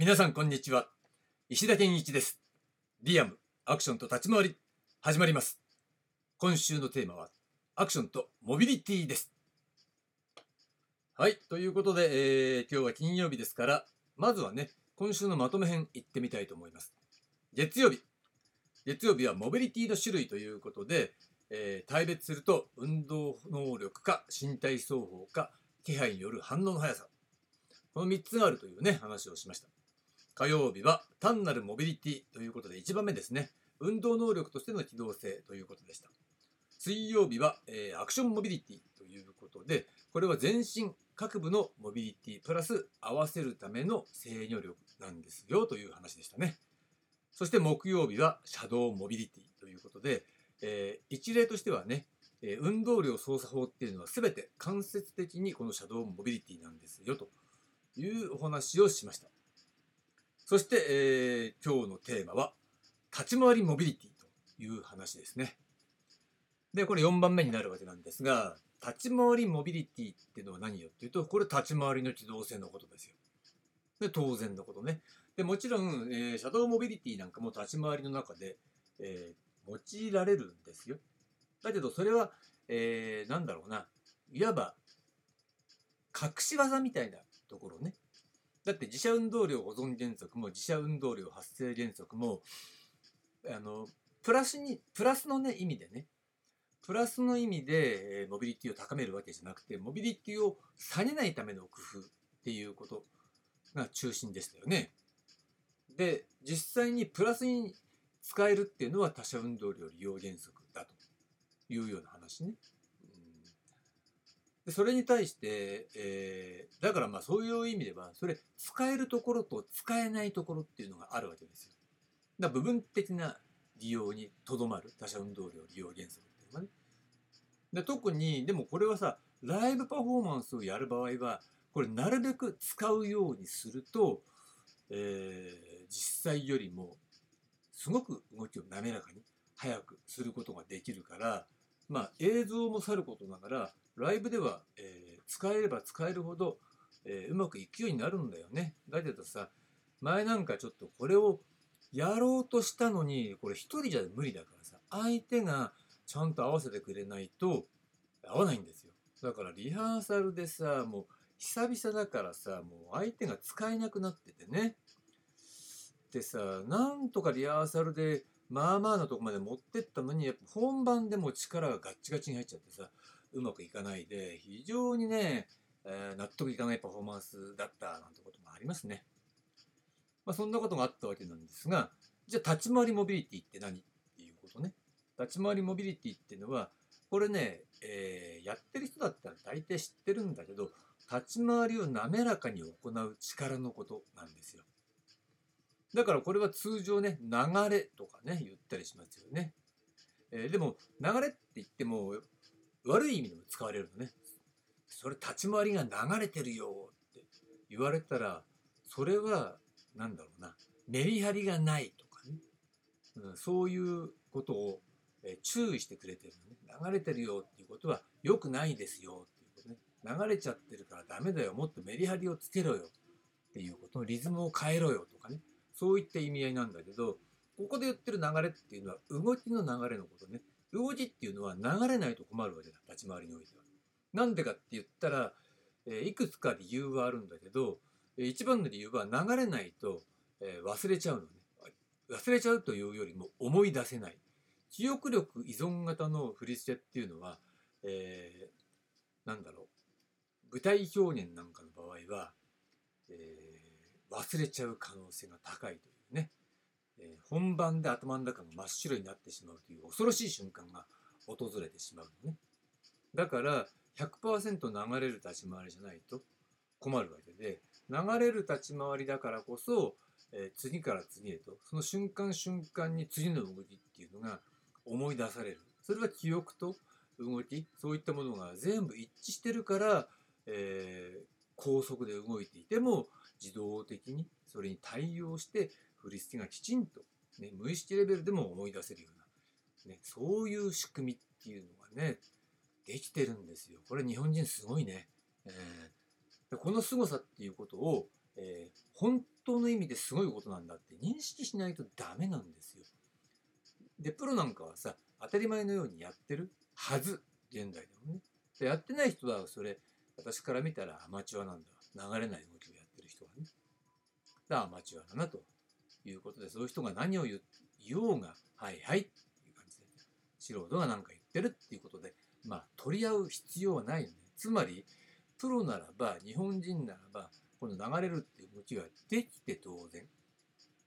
皆さんこんにちは。石田健一です。リアムアクションと立ち回り始まります。今週のテーマはアクションとモビリティです。はいということで、えー、今日は金曜日ですからまずはね今週のまとめ編いってみたいと思います。月曜日。月曜日はモビリティの種類ということで、えー、大別すると運動能力か身体双方か気配による反応の速さ。この3つがあるというね話をしました。火曜日は単なるモビリティということで1番目ですね。運動能力としての機動性ということでした。水曜日は、えー、アクションモビリティということでこれは全身各部のモビリティプラス合わせるための制御力なんですよという話でしたね。そして木曜日はシャドウモビリティということで、えー、一例としてはね運動量操作法っていうのは全て間接的にこのシャドウモビリティなんですよというお話をしました。そして、えー、今日のテーマは立ち回りモビリティという話ですね。で、これ4番目になるわけなんですが、立ち回りモビリティっていうのは何よっていうと、これ立ち回りの機動性のことですよ。で、当然のことね。で、もちろん、えー、シャドウモビリティなんかも立ち回りの中で、えー、用いられるんですよ。だけど、それは、えー、なんだろうな、いわば、隠し技みたいなところね。だって自社運動量保存原則も自社運動量発生原則もあのプラスにプラスのね意味でねプラスの意味で、えモビリティを高めるわけじゃなくてモビリティを下げないための工夫っていうことが中心でしたよね。で実際にプラスに使えるっていうのは他社運動量利用原則だというような話ね。それに対して、えー、だからまあそういう意味ではそれ使えるところと使えないところっていうのがあるわけですよ。だ部分的な利用にとどまる他者運動量利用原則っていうのがね。で特にでもこれはさライブパフォーマンスをやる場合はこれなるべく使うようにすると、えー、実際よりもすごく動きを滑らかに速くすることができるからまあ映像もさることながらライブでは、えー、使えれば使えるほど、えー、うまくいくようになるんだよね。だけどさ、前なんかちょっとこれをやろうとしたのに、これ一人じゃ無理だからさ、相手がちゃんと合わせてくれないと合わないんですよ。だからリハーサルでさ、もう久々だからさ、もう相手が使えなくなっててね。でさ、なんとかリハーサルでまあまあなとこまで持ってったのに、やっぱ本番でも力がガッチガチに入っちゃってさ、うまくいかないで、非常にね、えー、納得いかないパフォーマンスだったなんてこともありますね。まあ、そんなことがあったわけなんですが、じゃあ立ち回りモビリティって何っていうことね。立ち回りモビリティっていうのは、これね、えー、やってる人だったら大体知ってるんだけど、立ち回りを滑らかに行う力のことなんですよ。だからこれは通常ね、流れとかね、言ったりしますよね。えー、でも、流れって言っても、悪い意味でも使われるのね。それ立ち回りが流れてるよって言われたら、それは、何だろうな、メリハリがないとかね。うん、そういうことを、え注意してくれてるのね。流れてるよっていうことは良くないですよっていうことね。流れちゃってるからダメだよ。もっとメリハリをつけろよっていうことのリズムを変えろよとかね。そういった意味合いなんだけど、ここで言ってる流れっていうのは動きの流れのことね。動きっていうのは流れないと困るわけだ立ち回りにおいては。なんでかって言ったら、えいくつか理由はあるんだけど、え一番の理由は流れないと、え忘れちゃうのね。忘れちゃうというよりも思い出せない。記憶力依存型の振り付けっていうのは、えー、なんだろう舞台表現なんかの場合は、えー、忘れちゃう可能性が高いというねえ本番で頭の中が真っ白になってしまうという恐ろしい瞬間が訪れてしまうのね。だから100%流れる立ち回りじゃないと困るわけで流れる立ち回りだからこそ、え次から次へとその瞬間瞬間に次の動きっていうのが思い出されるそれは記憶と動きそういったものが全部一致してるから、えー、高速で動いていても自動的にそれに対応して振り付けがきちんと、ね、無意識レベルでも思い出せるような、ね、そういう仕組みっていうのがね、できてるんですよ。これ日本人すごいね。えー、この凄さっていうことを、えー本当の意味ですごいことなんだって認識しないとダメなんですよ。でプロなんかはさ当たり前のようにやってるはず現代でもね。でやってない人はそれ私から見たらアマチュアなんだ流れない動きをやってる人はね。だからアマチュアだなということでそういう人が何を言おうがはいはいっていう感じで素人が何か言ってるっていうことでまあ取り合う必要はないよね。つまりプロならば日本人ならばこの流れるっていう動きができて当然。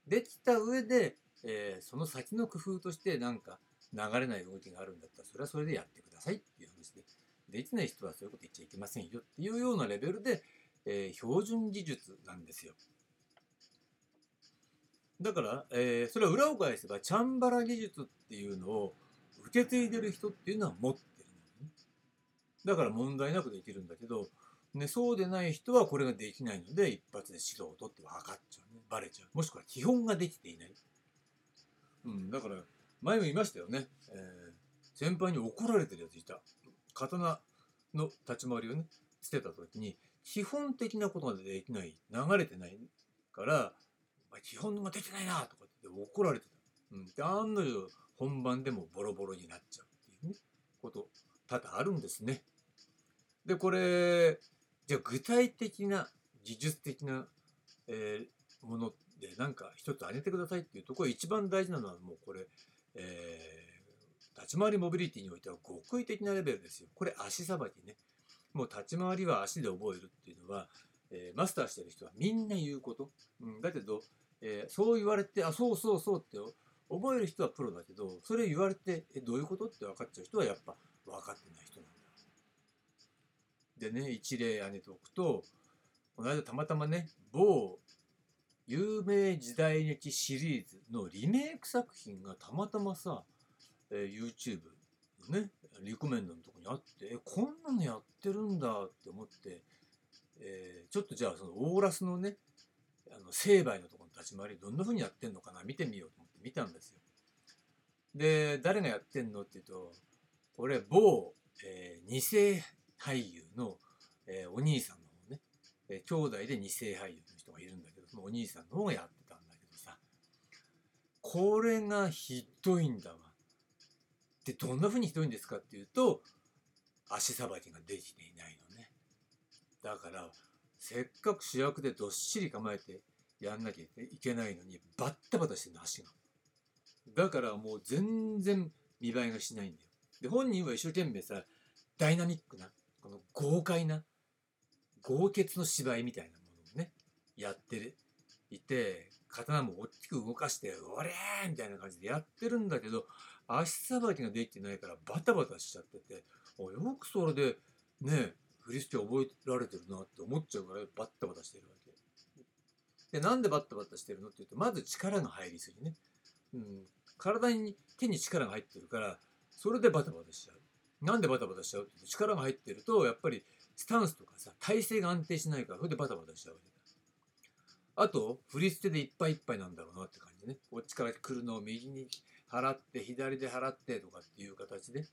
できた上で、えーその先の工夫としてなんか流れない動きがあるんだったらそれはそれでやってくださいっていう話でできない人はそういうこと言っちゃいけませんよっていうようなレベルで、えー標準技術なんですよ。だから、えーそれは裏を返せばチャンバラ技術っていうのを受け継いでる人っていうのは持ってるのね。だから問題なくできるんだけど、ね、そうでない人はこれができないので一発で指導を取って分かっちゃうね。バレちゃう。もしくは基本ができていない、うん、だから前も言いましたよね、えー先輩に怒られてるやついた。刀の立ち回りをね捨てた時に基本的なことができない。流れてないから「お前基本ができないな」とかって怒られてた、うん、で案の定本番でもボロボロになっちゃうっていうねこと多々あるんですねでこれじゃあ具体的な技術的な、えーもので何か一つ挙げてくださいっていうところ一番大事なのはもうこれ、えー立ち回りモビリティにおいては極意的なレベルですよ。これ足さばきね。もう立ち回りは足で覚えるっていうのは、えーマスターしてる人はみんな言うこと。うん、だけど、えーそう言われて、あ、そうそうそうって覚える人はプロだけど、それ言われて、え、どういうことって分かっちゃう人はやっぱ分かってない人なんだ。でね、一例挙げておくと、この間たまたまね、某有名時代劇シリーズのリメイク作品がたまたまさ、えー YouTube のね、リコメンドのとこにあって、え、こんなのやってるんだって思って、えーちょっとじゃあそのオーラスのね、あの成敗のところの立ち回りどんな風にやってんのかな見てみようと思って見たんですよ。で、誰がやってんのっていうと、これ某、えー二世俳優の、えーお兄さんの方ね、えー兄弟で二世俳優の人がいるんだけど、そのお兄さんの方がやってたんだけどさ、これがひどいんだわ。で、どんな風にひどいんですかっていうと、足さばきができていないのね。だから、せっかく主役でどっしり構えてやんなきゃいけないのに、バッタバタしてるの、足が。だからもう全然見栄えがしないんだよ。で、本人は一生懸命さ、ダイナミックな、この豪快な、豪傑の芝居みたいなものをね、やっていて、刀も大きく動かして、おれーみたいな感じでやってるんだけど、足さばきができてないからバタバタしちゃってて、およくそれでね、振り付け覚えられてるなって思っちゃうからバッタバタしてるわけ。で、なんでバッタバタしてるのって言うと、まず力が入りすぎね。うん、体に手に力が入ってるからそれでバタバタしちゃう。なんでバタバタしちゃうって言うと力が入ってるとやっぱりスタンスとかさ体勢が安定しないからそれでバタバタしちゃうわけだ。あと振り捨てでいっぱいいっぱいなんだろうなって感じね。こっちから来るのを右に払って左で払ってとかっていう形で。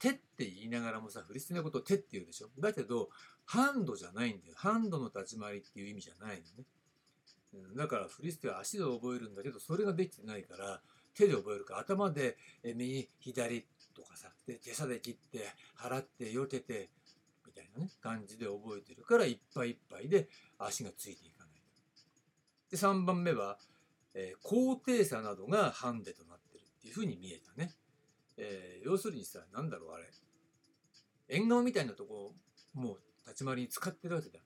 手って言いながらもさ振り捨てのことを手って言うでしょ？だけどハンドじゃないんだよ。ハンドの立ち回りっていう意味じゃないのね。だから振り捨ては足で覚えるんだけどそれができてないから手で覚えるか頭で右左とかさで手差で切って払って避けてみたいなね感じで覚えてるからいっぱいいっぱいで足がついていかない。で3番目は、えー高低差などがハンデとなってるっていうふうに見えたね、えー要するにさなんだろうあれ縁側みたいなとこもう立ち回りに使ってるわけだ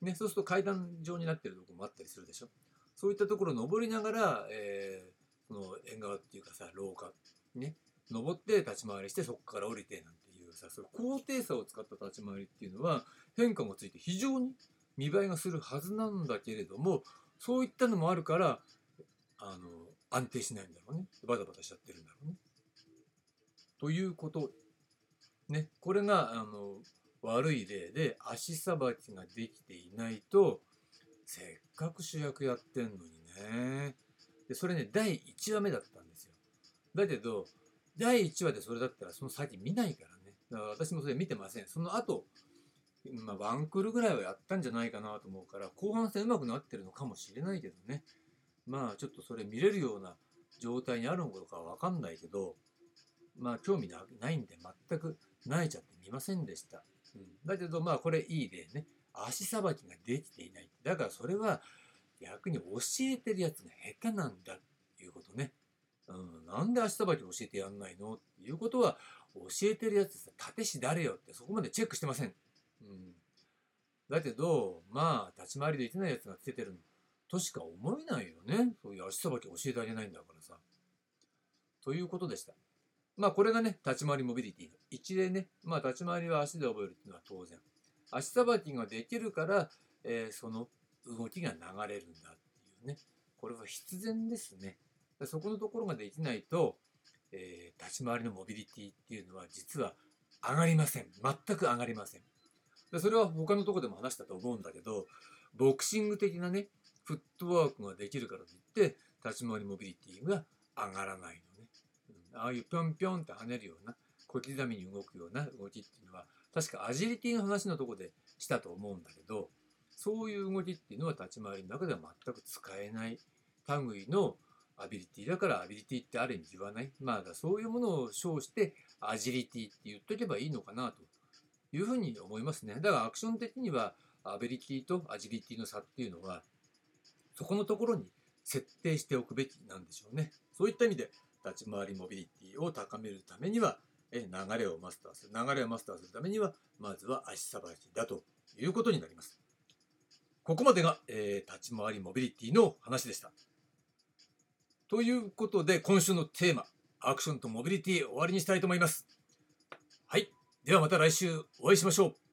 ね、そうすると階段状になってるとこもあったりするでしょ。そういったところを登りながら、えー、その縁側っていうかさ、廊下、ね、登って立ち回りしてそこから降りてなんていうさ、その高低差を使った立ち回りっていうのは変化がついて非常に見栄えがするはずなんだけれども、そういったのもあるから、あの、安定しないんだろうね。バタバタしちゃってるんだろうね。ということ。ね、これが、あの、悪い例で足さばきができていないとせっかく主役やってんのにね。でそれね第1話目だったんですよ。だけど第1話でそれだったらその先見ないからね。だから私もそれ見てません。その後まあ、ワンクールぐらいはやったんじゃないかなと思うから後半戦うまくなってるのかもしれないけどね。まあちょっとそれ見れるような状態にあるのかわかんないけどまあ興味ないんで全く慣れちゃって見ませんでした、うん、だけどまあこれいい例ね。足さばきができていない。だからそれは逆に教えてるやつが下手なんだっていうことね、うん、なんで足さばき教えてやんないのっていうことは教えてるやつさ立石誰よってそこまでチェックしてません、うん、だけどまあ立ち回りできないやつがつけてるの。としか思えないよね。そういう足さばき教えてあげないんだからさ。ということでしたまあこれがね立ち回りモビリティ。の一例ね。まあ立ち回りは足で覚えるっていうのは当然。足さばきができるから、えー、その動きが流れるんだっていうね。これは必然ですね。そこのところができないと、えー、立ち回りのモビリティっていうのは実は上がりません。全く上がりません。それは他のとこでも話したと思うんだけどボクシング的なねフットワークができるからといって立ち回りモビリティが上がらない、ああいうぴょんぴょんって跳ねるような小刻みに動くような動きっていうのは確かアジリティの話のとこでしたと思うんだけどそういう動きっていうのは立ち回りの中では全く使えない類のアビリティだからアビリティってある意味言わない。まあそういうものを称してアジリティって言っとけばいいのかなというふうに思いますね。だからアクション的にはアビリティとアジリティの差っていうのはそこのところに設定しておくべきなんでしょうね。そういった意味で立ち回りモビリティを高めるためには流れをマスターする流れをマスターするためにはまずは足さばきだということになります。ここまでが、えー、立ち回りモビリティの話でした。ということで今週のテーマアクションとモビリティ終わりにしたいと思います。はい。ではまた来週お会いしましょう。